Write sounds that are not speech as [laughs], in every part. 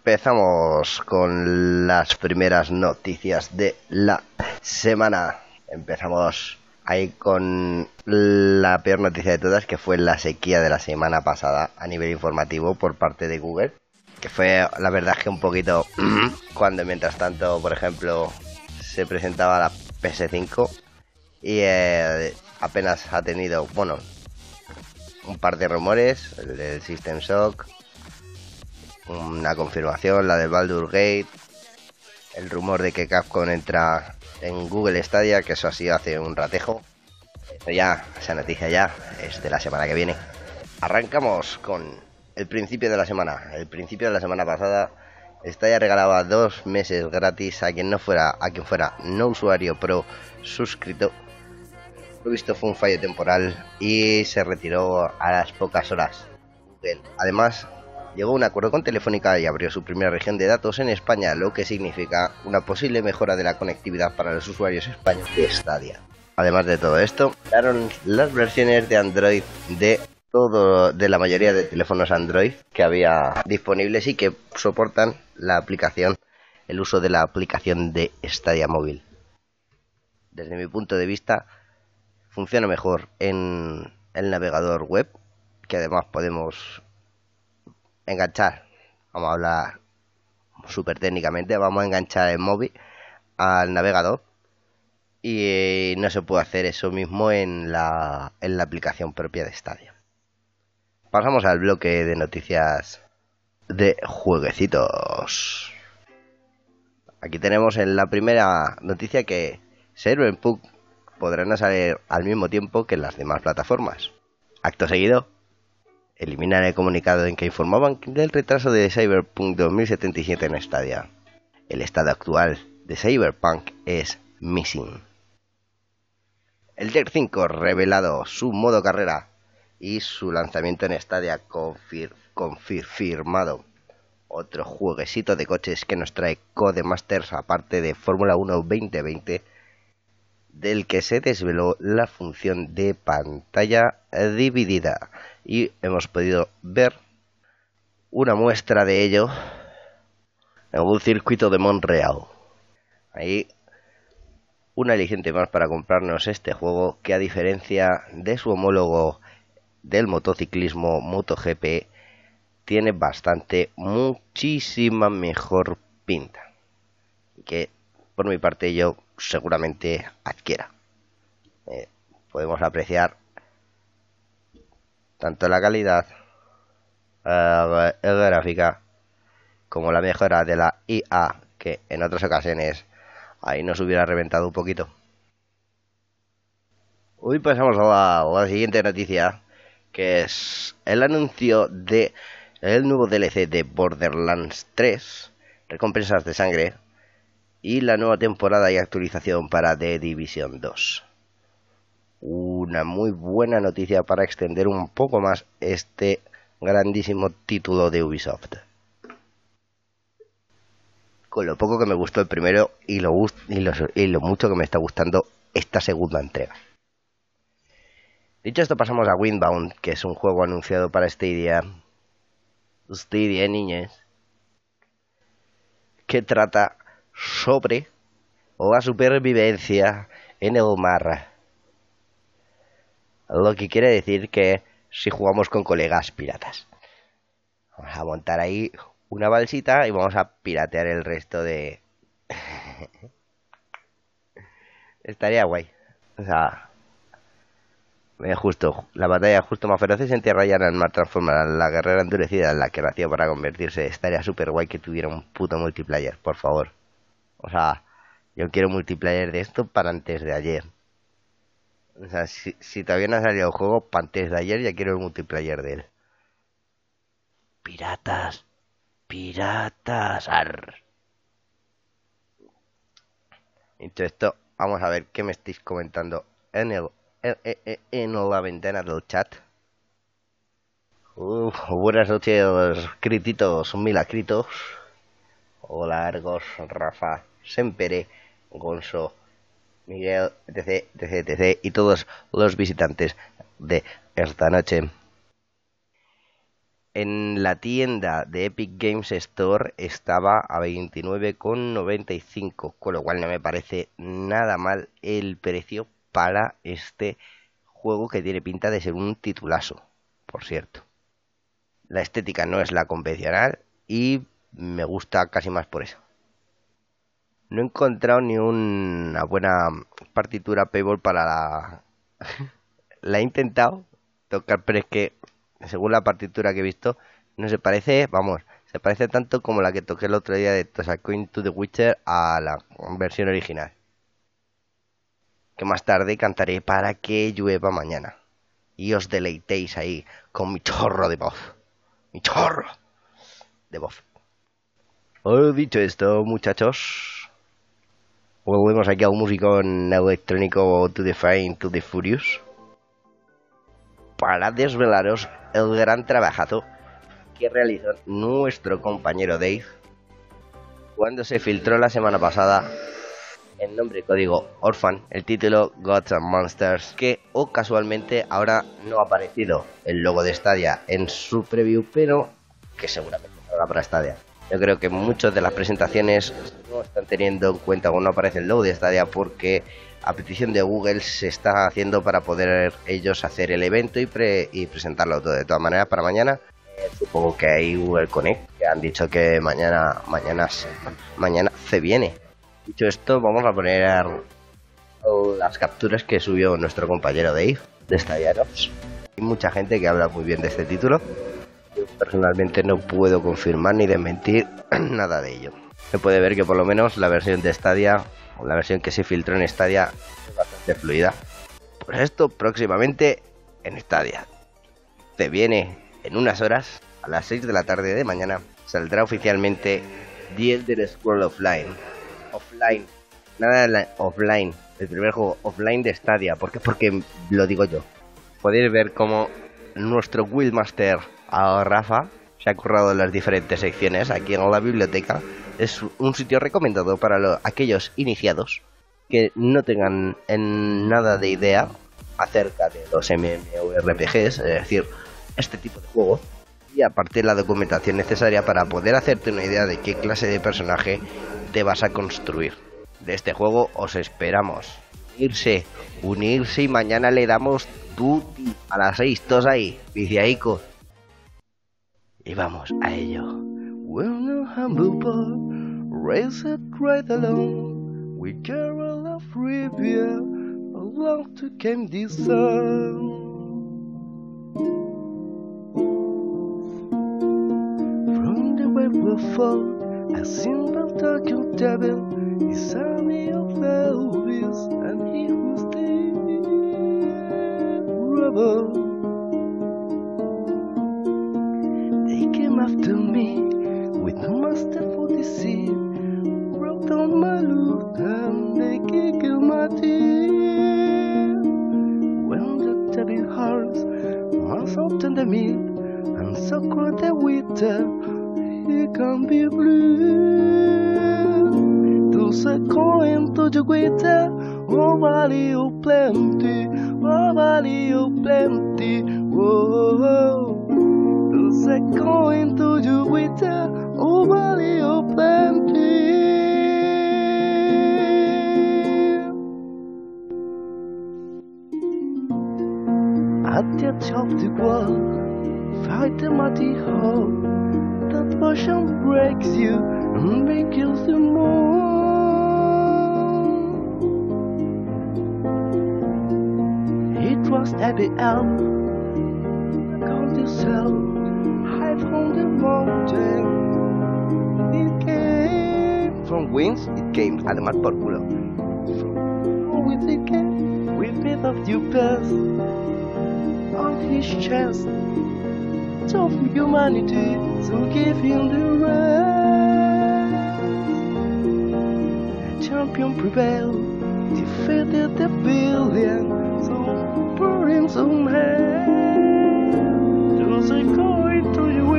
empezamos con las primeras noticias de la semana. Empezamos ahí con la peor noticia de todas, que fue la sequía de la semana pasada a nivel informativo por parte de Google. Que fue, la verdad, que un poquito [clears throat] cuando mientras tanto, por ejemplo, se presentaba la PS5 y eh, apenas ha tenido, bueno, un par de rumores, el del System Shock, una confirmación, la de Baldur Gate, el rumor de que Capcom entra en Google Stadia, que eso ha sido hace un ratejo. ya, esa noticia ya es de la semana que viene. Arrancamos con el principio de la semana. El principio de la semana pasada Stadia regalaba dos meses gratis a quien no fuera, a quien fuera no usuario pro suscrito. Lo visto fue un fallo temporal y se retiró a las pocas horas. Además, llegó a un acuerdo con Telefónica y abrió su primera región de datos en España, lo que significa una posible mejora de la conectividad para los usuarios españoles de Stadia. Además de todo esto, daron las versiones de Android de todo de la mayoría de teléfonos Android que había disponibles y que soportan la aplicación, el uso de la aplicación de Stadia móvil. Desde mi punto de vista, funciona mejor en el navegador web, que además podemos enganchar, vamos a hablar súper técnicamente, vamos a enganchar el móvil al navegador y no se puede hacer eso mismo en la, en la aplicación propia de Stadia. Pasamos al bloque de noticias de jueguecitos. Aquí tenemos en la primera noticia que Cyberpunk podrán salir al mismo tiempo que las demás plataformas. Acto seguido, eliminan el comunicado en que informaban del retraso de Cyberpunk 2077 en Stadia. El estado actual de Cyberpunk es Missing. El Deck 5 revelado su modo carrera y su lanzamiento en Stadia confirmado. Otro jueguecito de coches que nos trae Codemasters aparte de Fórmula 1 2020 del que se desveló la función de pantalla dividida y hemos podido ver una muestra de ello en un circuito de Montreal. Ahí un aliciente más para comprarnos este juego que a diferencia de su homólogo del motociclismo MotoGP tiene bastante, muchísima mejor pinta. Que por mi parte yo seguramente adquiera. Eh, podemos apreciar tanto la calidad eh, gráfica como la mejora de la IA que en otras ocasiones ahí nos hubiera reventado un poquito. Hoy pasamos a la, siguiente noticia que es el anuncio de el nuevo DLC de Borderlands 3 recompensas de sangre y la nueva temporada y actualización para The Division 2. Una muy buena noticia para extender un poco más este grandísimo título de Ubisoft. Con lo poco que me gustó el primero y lo, y lo, mucho que me está gustando esta segunda entrega. Dicho esto, pasamos a Windbound, que es un juego anunciado para Stadia. Stadia, niñez. Que trata sobre la supervivencia en el mar. Lo que quiere decir que si jugamos con colegas piratas. Vamos a montar ahí una balsita y vamos a piratear el resto de... [laughs] Estaría guay. O sea, justo, la batalla justo más feroces en tierra llana en mar transformada la guerrera endurecida en la que nació para convertirse. Estaría super guay que tuviera un puto multiplayer, por favor. O sea, yo quiero multiplayer de esto para antes de ayer. O sea, si, todavía no ha salido el juego, para antes de ayer ya quiero el multiplayer de él. Piratas. Piratas. Ar. Dicho esto, vamos a ver qué me estáis comentando en, el, en, la ventana del chat. buenas noches, crititos, milacritos. Hola, Argos, Rafa. Sempere, Gonzo, Miguel, etc, etc, etc, y todos los visitantes de esta noche. en la tienda de Epic Games Store estaba a 29,95, con lo cual no me parece nada mal el precio para este juego que tiene pinta de ser un titulazo, por cierto. La estética no es la convencional y me gusta casi más por eso. No he encontrado ni una buena partitura Payball para la... la he intentado tocar, pero es que según la partitura que he visto, no se parece, vamos, se parece tanto como la que toqué el otro día de Tosacoin to the Witcher a la versión original. Que más tarde cantaré para que llueva mañana. Y os deleitéis ahí con mi chorro de voz. Mi chorro de voz. He dicho esto, muchachos, volvemos aquí a un músico electrónico To the Fine, To the Furious para desvelaros el gran trabajazo que realizó nuestro compañero Dave cuando se filtró la semana pasada el nombre código Orphan, el título Gods and Monsters, que o casualmente ahora no ha aparecido el logo de Stadia en su preview, pero que seguramente salga para Stadia. Yo creo que muchas de las presentaciones no están teniendo en cuenta o no aparece el logo de Stadia porque a petición de Google se está haciendo para poder ellos hacer el evento y, y presentarlo todo. De todas maneras, para mañana eh, supongo que hay Google Connect, que han dicho que mañana, mañana, mañana se viene. Dicho esto, vamos a poner las capturas que subió nuestro compañero Dave de Stadia Hay mucha gente que habla muy bien de este título. Yo personalmente no puedo confirmar ni desmentir [clears throat] nada de ello. Se puede ver que por lo menos la versión de Stadia la versión que se filtró en Stadia es bastante fluida. Pues esto próximamente en Stadia. Te viene en unas horas, a las 6 de la tarde de mañana, saldrá oficialmente The Elder Scroll Offline. Offline. Nada offline. El primer juego offline de Stadia. ¿Por qué? Porque lo digo yo. Podéis ver cómo nuestro Wildmaster a Rafa se ha currado las diferentes secciones aquí en la biblioteca es un sitio recomendado para aquellos iniciados que no tengan en nada de idea acerca de los MMORPGs, es decir, este tipo de juegos, y aparte la documentación necesaria para poder hacerte una idea de qué clase de personaje te vas a construir. De este juego os esperamos. Unirse, unirse y mañana le damos tutti a las seis, todos ahí, viciaicos. Y vamos a ello. raised right along. We carol of Riviera along to Candy Sun. From the web will fall a simple talking devil. Is army of Elvis and he was the rebel. They came after me with masterful deceit dans my look and they kick my teeth. When the table hearts must often the meat and so cold the winter, he can be blue. To say coin to the winter, oh valley of plenty, oh valley of plenty, oh. To say coin to the winter, oh valley of plenty. At the top of the world, fight the mighty hope. Potion breaks you and you the more. It was happy elf. Count yourself high from the mountain. It came from wings. It came por culo. From with it came with bit of past on his chest of humanity, so give him the rest. The champion prevailed, defeated the billion, so burning some head. Just a coin to the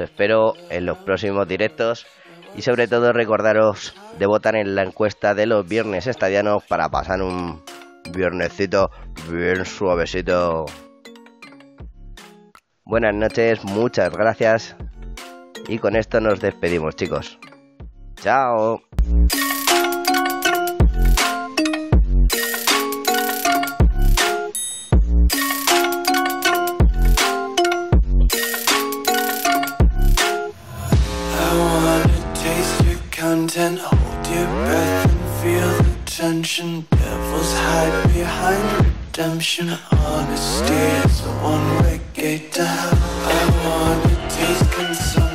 Espero en los próximos directos y sobre todo recordaros de votar en la encuesta de los viernes estadianos para pasar un viernesito bien suavecito. Buenas noches, muchas gracias y con esto nos despedimos chicos. Chao. Devils hide behind redemption. Honesty is a one-way gate to hell. I wanna taste consumption.